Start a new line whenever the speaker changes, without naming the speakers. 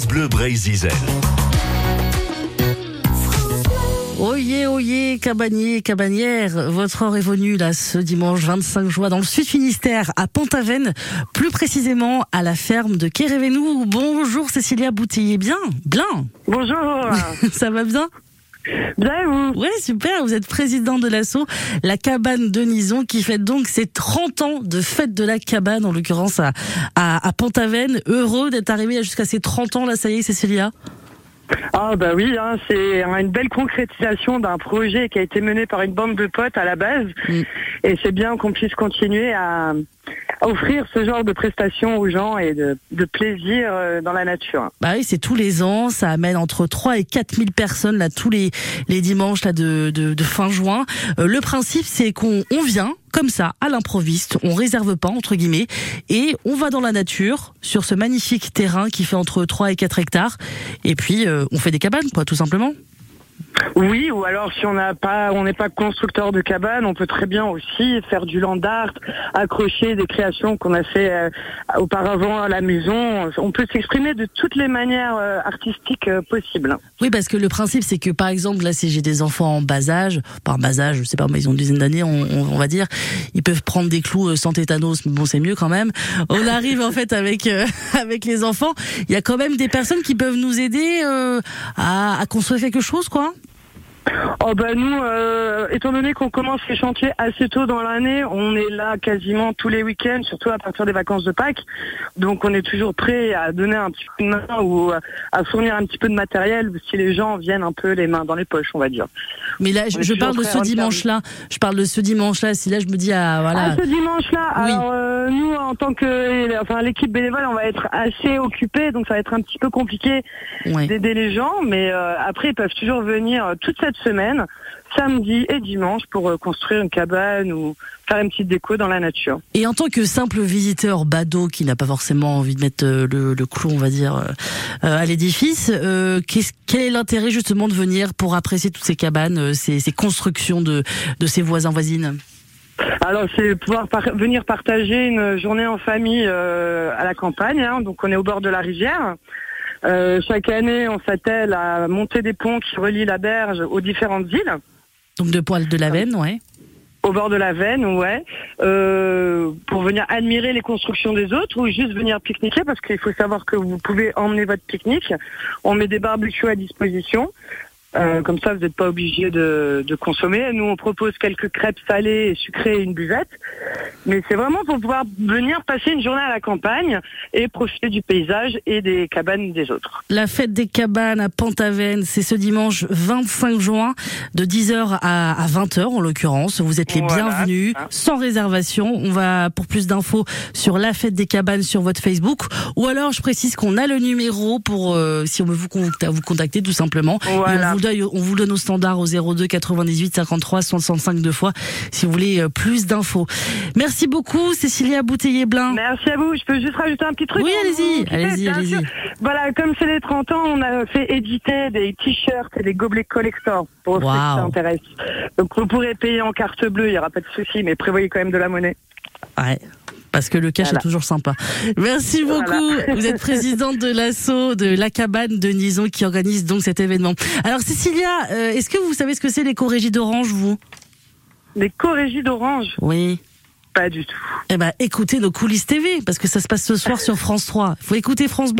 France Bleu Brésil.
Oyez, oyez, cabanier, cabanière, votre heure est venue là ce dimanche 25 juin dans le sud Finistère, à Pont-Aven, plus précisément à la ferme de Kérévenou. Bonjour Cécilia Boutillier, bien, bien?
Bonjour.
Ça va bien?
Bien vous
Ouais, super. Vous êtes président de l'asso La Cabane de Nison qui fête donc ses 30 ans de fête de la cabane, en l'occurrence à, à, à. Heureux d'être arrivé jusqu'à ses 30 ans, là, ça y est, Cécilia?
Ah bah oui, hein, c'est une belle concrétisation d'un projet qui a été mené par une bande de potes à la base.
Mm.
Et c'est bien qu'on puisse continuer à offrir ce genre de prestations aux gens et de, de plaisir euh, dans la nature.
Bah oui, c'est tous les ans, ça amène entre 3 et 4 000 personnes là tous les les dimanches là de de, de fin juin. Euh, le principe c'est qu'on on vient comme ça à l'improviste, on réserve pas entre guillemets et on va dans la nature sur ce magnifique terrain qui fait entre 3 et 4 hectares et puis euh, on fait des cabanes quoi tout simplement.
Oui, ou alors si on n'a pas, on n'est pas constructeur de cabane, on peut très bien aussi faire du land art, accrocher des créations qu'on a fait euh, auparavant à la maison. On peut s'exprimer de toutes les manières euh, artistiques euh, possibles.
Oui, parce que le principe, c'est que par exemple, là, si j'ai des enfants en bas âge, par bas âge, je sais pas, mais ils ont une dizaine d'années, on, on, on va dire, ils peuvent prendre des clous euh, sans tétanos, mais bon, c'est mieux quand même. On arrive en fait avec euh, avec les enfants. Il y a quand même des personnes qui peuvent nous aider euh, à, à construire quelque chose, quoi.
Oh bah nous, euh, étant donné qu'on commence les chantiers assez tôt dans l'année, on est là quasiment tous les week-ends, surtout à partir des vacances de Pâques. Donc on est toujours prêt à donner un petit coup de main ou à fournir un petit peu de matériel si les gens viennent un peu les mains dans les poches, on va dire.
Mais là, je, parle de ce dimanche-là. Je parle de ce dimanche-là. Si là, je me dis, ah voilà.
Ah, ce dimanche-là,
Oui.
alors euh, nous, en tant que, enfin l'équipe bénévole, on va être assez occupés, donc ça va être un petit peu compliqué
Ouais.
d'aider les gens, mais euh, après ils peuvent toujours venir euh, toute cette semaine, samedi et dimanche, pour euh, construire une cabane ou faire une petite déco dans la nature.
Et en tant que simple visiteur badaud qui n'a pas forcément envie de mettre euh, le, le clou, on va dire, euh, euh, à l'édifice, euh, quel est l'intérêt justement de venir pour apprécier toutes ces cabanes, ces, ces constructions de, de ses voisins voisines?
Alors c'est pouvoir par- venir partager une journée en famille euh, à la campagne, hein, donc on est au bord de la rivière. Euh, chaque année, on s'attelle à monter des ponts qui relient la berge aux différentes îles.
Donc de poils de la veine, ouais.
Au bord de la Veine, ouais, euh, pour venir admirer les constructions des autres ou juste venir pique-niquer parce qu'il faut savoir que vous pouvez emmener votre pique-nique. On met des barbecues à disposition. Euh, comme ça, vous n'êtes pas obligé de, de consommer. Nous, on propose quelques crêpes salées et sucrées et une buvette. Mais c'est vraiment pour pouvoir venir passer une journée à la campagne et profiter du paysage et des cabanes des autres.
La fête des cabanes à Pont-Aven, c'est ce dimanche 25 juin de 10h à, à 20h en l'occurrence. Vous êtes les
Voilà,
bienvenus,
ça.
sans réservation. On va pour plus d'infos sur la fête des cabanes sur votre Facebook. Ou alors je précise qu'on a le numéro pour euh, si on veut vous contacter, vous contacter tout simplement.
Voilà.
On, vous donne, on vous donne au standard au 02 98 53 65 deux fois si vous voulez euh, plus d'infos. Merci beaucoup Cécilia Bouteiller-Blin.
Merci à vous. Je peux juste rajouter un petit truc
Oui, allez-y, allez-y.
Voilà, comme c'est les 30 ans, on a fait éditer des t-shirts et des gobelets collector pour ceux qui
Waouh.
s'intéressent. Donc vous pourrez payer en carte bleue, il n'y aura pas de souci, mais prévoyez quand même de la monnaie.
Ouais. Parce que le cash
Voilà.
est toujours sympa. Merci beaucoup.
Voilà.
Vous êtes présidente de l'assaut de la cabane de Nison qui organise donc cet événement. Alors Cécilia, euh, est-ce que vous savez ce que c'est l'éco-régie d'Orange, vous?
Des corégies d'orange?
Oui.
Pas du tout.
Eh ben, écoutez nos coulisses TV parce que ça se passe ce soir sur France 3. Il faut écouter France